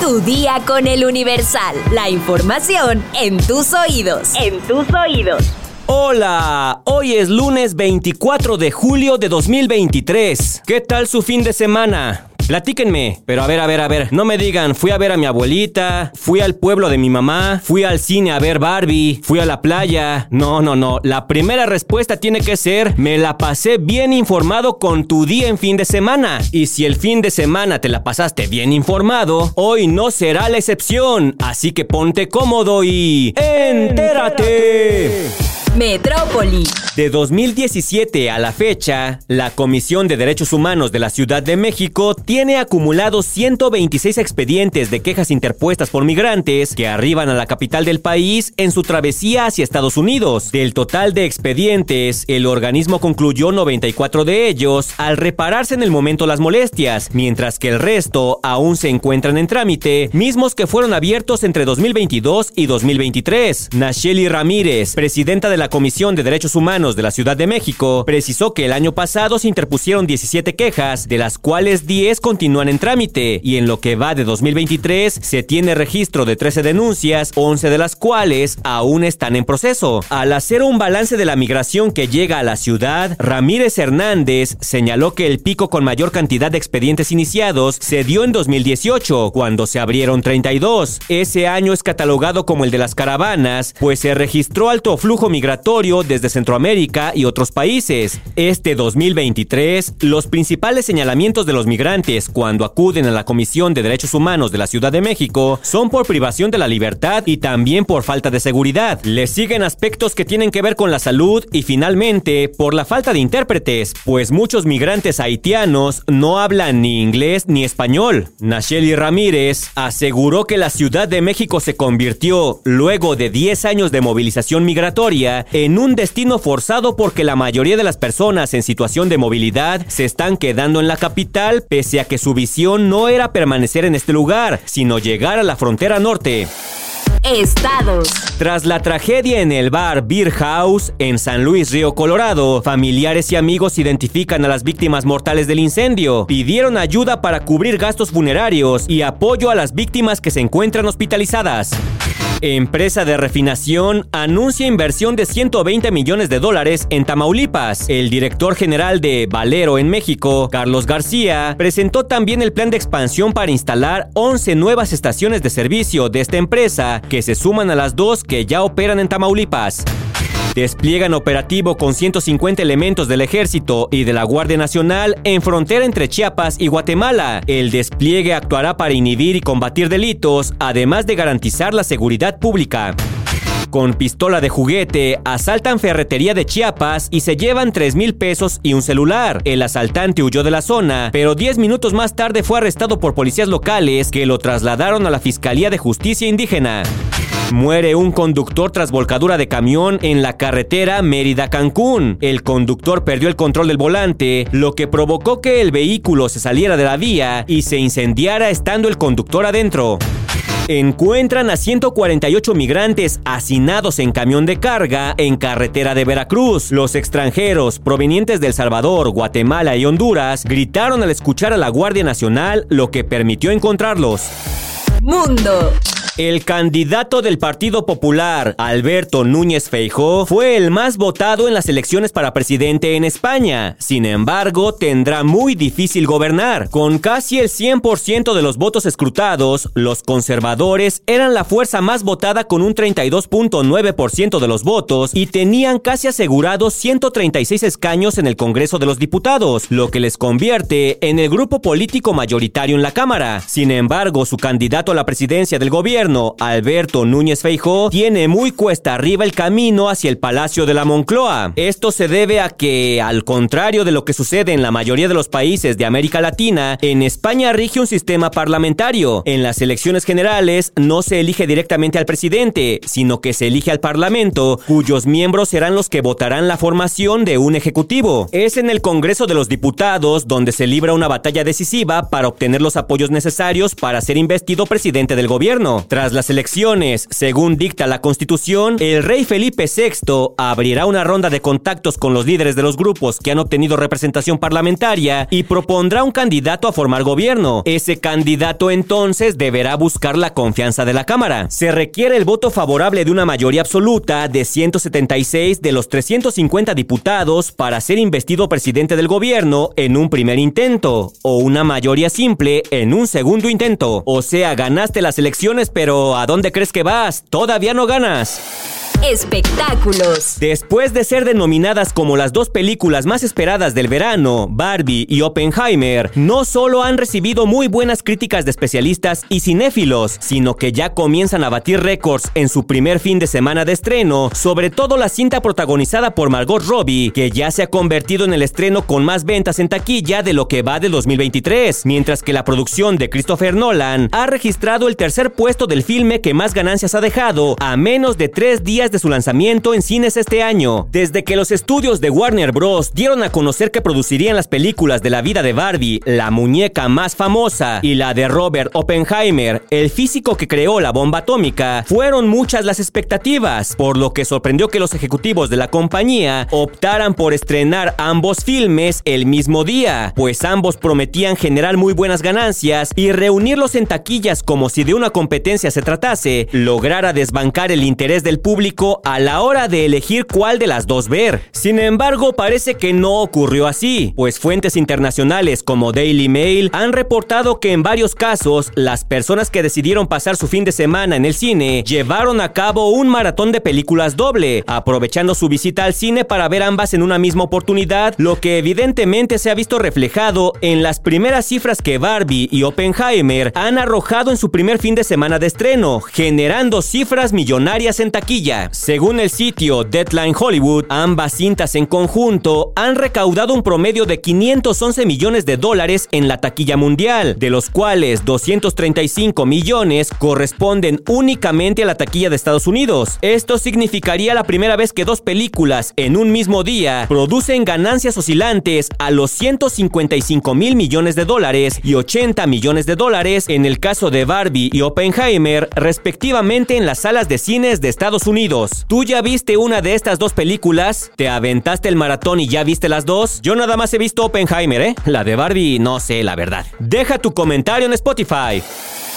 Tu día con el Universal. La información en tus oídos. En tus oídos. Hola, hoy es lunes 24 de julio de 2023. ¿Qué tal su fin de semana? Platíquenme. Pero a ver, a ver, a ver. No me digan, fui a ver a mi abuelita, fui al pueblo de mi mamá, fui al cine a ver Barbie, fui a la playa. No, no, no. La primera respuesta tiene que ser, me la pasé bien informado con tu día en fin de semana. Y si el fin de semana te la pasaste bien informado, hoy no será la excepción. Así que ponte cómodo y... ¡Entérate! Metrópoli. De 2017 a la fecha, la Comisión de Derechos Humanos de la Ciudad de México tiene acumulados 126 expedientes de quejas interpuestas por migrantes que arriban a la capital del país en su travesía hacia Estados Unidos. Del total de expedientes, el organismo concluyó 94 de ellos al repararse en el momento las molestias, mientras que el resto aún se encuentran en trámite, mismos que fueron abiertos entre 2022 y 2023. Nacheli Ramírez, presidenta de la Comisión de Derechos Humanos de la Ciudad de México, precisó que el año pasado se interpusieron 17 quejas, de las cuales 10 continúan en trámite, y en lo que va de 2023 se tiene registro de 13 denuncias, 11 de las cuales aún están en proceso. Al hacer un balance de la migración que llega a la ciudad, Ramírez Hernández señaló que el pico con mayor cantidad de expedientes iniciados se dio en 2018, cuando se abrieron 32. Ese año es catalogado como el de las caravanas, pues se registró alto flujo migratorio desde Centroamérica y otros países. Este 2023, los principales señalamientos de los migrantes cuando acuden a la Comisión de Derechos Humanos de la Ciudad de México son por privación de la libertad y también por falta de seguridad. Les siguen aspectos que tienen que ver con la salud y finalmente por la falta de intérpretes, pues muchos migrantes haitianos no hablan ni inglés ni español. Nacheli Ramírez aseguró que la Ciudad de México se convirtió, luego de 10 años de movilización migratoria, en un destino forzado porque la mayoría de las personas en situación de movilidad se están quedando en la capital pese a que su visión no era permanecer en este lugar, sino llegar a la frontera norte. Estados. Tras la tragedia en el bar Beer House en San Luis Río Colorado, familiares y amigos identifican a las víctimas mortales del incendio, pidieron ayuda para cubrir gastos funerarios y apoyo a las víctimas que se encuentran hospitalizadas. Empresa de refinación anuncia inversión de 120 millones de dólares en Tamaulipas. El director general de Valero en México, Carlos García, presentó también el plan de expansión para instalar 11 nuevas estaciones de servicio de esta empresa que se suman a las dos que ya operan en Tamaulipas. Despliegan operativo con 150 elementos del ejército y de la Guardia Nacional en frontera entre Chiapas y Guatemala. El despliegue actuará para inhibir y combatir delitos, además de garantizar la seguridad pública. Con pistola de juguete, asaltan ferretería de Chiapas y se llevan 3 mil pesos y un celular. El asaltante huyó de la zona, pero 10 minutos más tarde fue arrestado por policías locales que lo trasladaron a la Fiscalía de Justicia Indígena. Muere un conductor tras volcadura de camión en la carretera Mérida-Cancún. El conductor perdió el control del volante, lo que provocó que el vehículo se saliera de la vía y se incendiara estando el conductor adentro. Encuentran a 148 migrantes hacinados en camión de carga en carretera de Veracruz. Los extranjeros provenientes de El Salvador, Guatemala y Honduras gritaron al escuchar a la Guardia Nacional, lo que permitió encontrarlos. Mundo. El candidato del Partido Popular, Alberto Núñez Feijó, fue el más votado en las elecciones para presidente en España. Sin embargo, tendrá muy difícil gobernar. Con casi el 100% de los votos escrutados, los conservadores eran la fuerza más votada con un 32.9% de los votos y tenían casi asegurados 136 escaños en el Congreso de los Diputados, lo que les convierte en el grupo político mayoritario en la Cámara. Sin embargo, su candidato a la presidencia del gobierno Alberto Núñez Feijó, tiene muy cuesta arriba el camino hacia el Palacio de la Moncloa. Esto se debe a que, al contrario de lo que sucede en la mayoría de los países de América Latina, en España rige un sistema parlamentario. En las elecciones generales no se elige directamente al presidente, sino que se elige al Parlamento, cuyos miembros serán los que votarán la formación de un ejecutivo. Es en el Congreso de los Diputados donde se libra una batalla decisiva para obtener los apoyos necesarios para ser investido presidente del gobierno. Tras las elecciones, según dicta la Constitución, el rey Felipe VI abrirá una ronda de contactos con los líderes de los grupos que han obtenido representación parlamentaria y propondrá un candidato a formar gobierno. Ese candidato entonces deberá buscar la confianza de la Cámara. Se requiere el voto favorable de una mayoría absoluta de 176 de los 350 diputados para ser investido presidente del gobierno en un primer intento o una mayoría simple en un segundo intento. O sea, ganaste las elecciones, pero ¿a dónde crees que vas? Todavía no ganas. Espectáculos. Después de ser denominadas como las dos películas más esperadas del verano, Barbie y Oppenheimer, no solo han recibido muy buenas críticas de especialistas y cinéfilos, sino que ya comienzan a batir récords en su primer fin de semana de estreno, sobre todo la cinta protagonizada por Margot Robbie, que ya se ha convertido en el estreno con más ventas en taquilla de lo que va de 2023, mientras que la producción de Christopher Nolan ha registrado el tercer puesto del filme que más ganancias ha dejado a menos de tres días de su lanzamiento en cines este año. Desde que los estudios de Warner Bros. dieron a conocer que producirían las películas de la vida de Barbie, la muñeca más famosa, y la de Robert Oppenheimer, el físico que creó la bomba atómica, fueron muchas las expectativas, por lo que sorprendió que los ejecutivos de la compañía optaran por estrenar ambos filmes el mismo día, pues ambos prometían generar muy buenas ganancias y reunirlos en taquillas como si de una competencia se tratase, lograra desbancar el interés del público a la hora de elegir cuál de las dos ver. Sin embargo, parece que no ocurrió así, pues fuentes internacionales como Daily Mail han reportado que en varios casos las personas que decidieron pasar su fin de semana en el cine llevaron a cabo un maratón de películas doble, aprovechando su visita al cine para ver ambas en una misma oportunidad, lo que evidentemente se ha visto reflejado en las primeras cifras que Barbie y Oppenheimer han arrojado en su primer fin de semana de estreno, generando cifras millonarias en taquilla. Según el sitio Deadline Hollywood, ambas cintas en conjunto han recaudado un promedio de 511 millones de dólares en la taquilla mundial, de los cuales 235 millones corresponden únicamente a la taquilla de Estados Unidos. Esto significaría la primera vez que dos películas en un mismo día producen ganancias oscilantes a los 155 mil millones de dólares y 80 millones de dólares en el caso de Barbie y Oppenheimer, respectivamente en las salas de cines de Estados Unidos. ¿Tú ya viste una de estas dos películas? ¿Te aventaste el maratón y ya viste las dos? Yo nada más he visto Oppenheimer, ¿eh? La de Barbie, no sé, la verdad. Deja tu comentario en Spotify.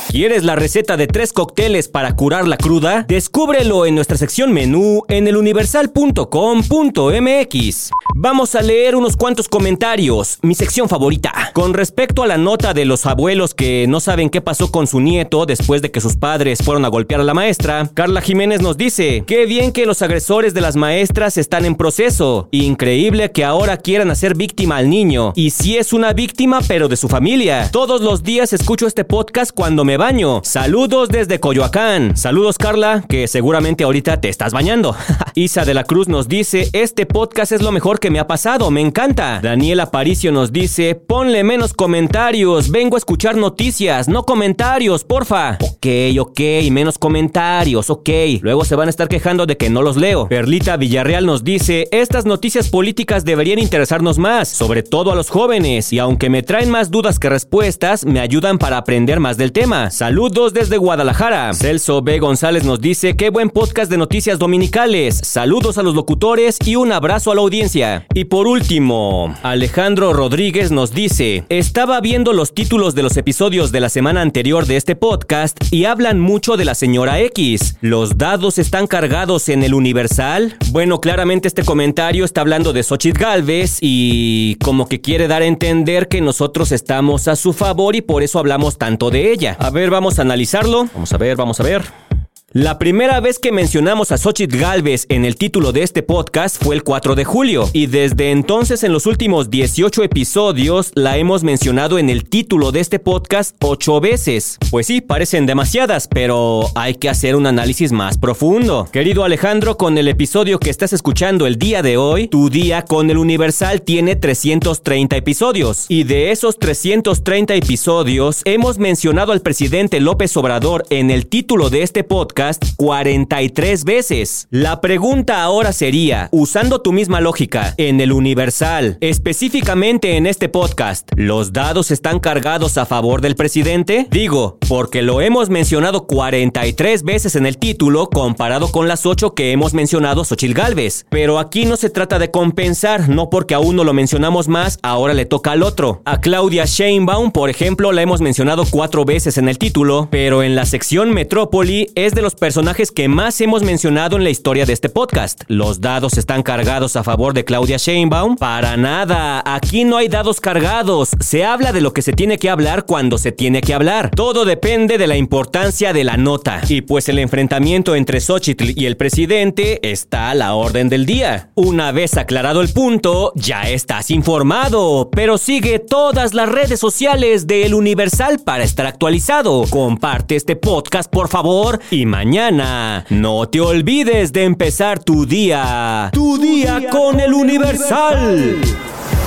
¿Quieres la receta de tres cócteles para curar la cruda? Descúbrelo en nuestra sección menú en eluniversal.com.mx. Vamos a leer unos cuantos comentarios, mi sección favorita. Con respecto a la nota de los abuelos que no saben qué pasó con su nieto después de que sus padres fueron a golpear a la maestra, Carla Jiménez nos dice, qué bien que los agresores de las maestras están en proceso. Increíble que ahora quieran hacer víctima al niño. Y si es una víctima, pero de su familia. Todos los días escucho este podcast cuando me baño. Saludos desde Coyoacán. Saludos Carla, que seguramente ahorita te estás bañando. Isa de la Cruz nos dice, este podcast es lo mejor que me ha pasado, me encanta. Daniela Aparicio nos dice, ponle menos comentarios, vengo a escuchar noticias, no comentarios, porfa. Ok, ok, menos comentarios, ok. Luego se van a estar quejando de que no los leo. Perlita Villarreal nos dice, estas noticias políticas deberían interesarnos más, sobre todo a los jóvenes, y aunque me traen más dudas que respuestas, me ayudan para aprender más del tema. Saludos desde Guadalajara. Celso B. González nos dice, qué buen podcast de noticias dominicales. Saludos a los locutores y un abrazo a la audiencia. Y por último, Alejandro Rodríguez nos dice, estaba viendo los títulos de los episodios de la semana anterior de este podcast y hablan mucho de la señora X. ¿Los dados están cargados en el Universal? Bueno, claramente este comentario está hablando de Xochitl Galvez y como que quiere dar a entender que nosotros estamos a su favor y por eso hablamos tanto de ella. Ver, vamos a analizarlo. Vamos a ver, vamos a ver. La primera vez que mencionamos a Xochitl Galvez en el título de este podcast fue el 4 de julio, y desde entonces en los últimos 18 episodios la hemos mencionado en el título de este podcast 8 veces. Pues sí, parecen demasiadas, pero hay que hacer un análisis más profundo. Querido Alejandro, con el episodio que estás escuchando el día de hoy, tu día con el Universal tiene 330 episodios, y de esos 330 episodios hemos mencionado al presidente López Obrador en el título de este podcast podcast 43 veces. La pregunta ahora sería, usando tu misma lógica, en el Universal, específicamente en este podcast, ¿los dados están cargados a favor del presidente? Digo, porque lo hemos mencionado 43 veces en el título comparado con las 8 que hemos mencionado Xochil Galvez. Pero aquí no se trata de compensar, no porque a uno lo mencionamos más, ahora le toca al otro. A Claudia Sheinbaum, por ejemplo, la hemos mencionado cuatro veces en el título, pero en la sección Metrópoli es de los personajes que más hemos mencionado en la historia de este podcast. ¿Los dados están cargados a favor de Claudia Sheinbaum? Para nada, aquí no hay dados cargados. Se habla de lo que se tiene que hablar cuando se tiene que hablar. Todo depende de la importancia de la nota. Y pues el enfrentamiento entre Xochitl y el presidente está a la orden del día. Una vez aclarado el punto, ya estás informado, pero sigue todas las redes sociales de El Universal para estar actualizado. Comparte este podcast, por favor, y mañana no te olvides de empezar tu día. Tu día con El Universal.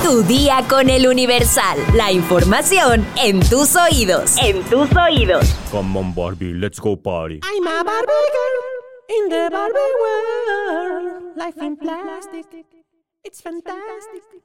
Tu día con el Universal. La información en tus oídos. En tus oídos. Come on, Barbie, let's go party. I'm a Barbie girl in the Barbie world. Life in plastic. It's fantastic.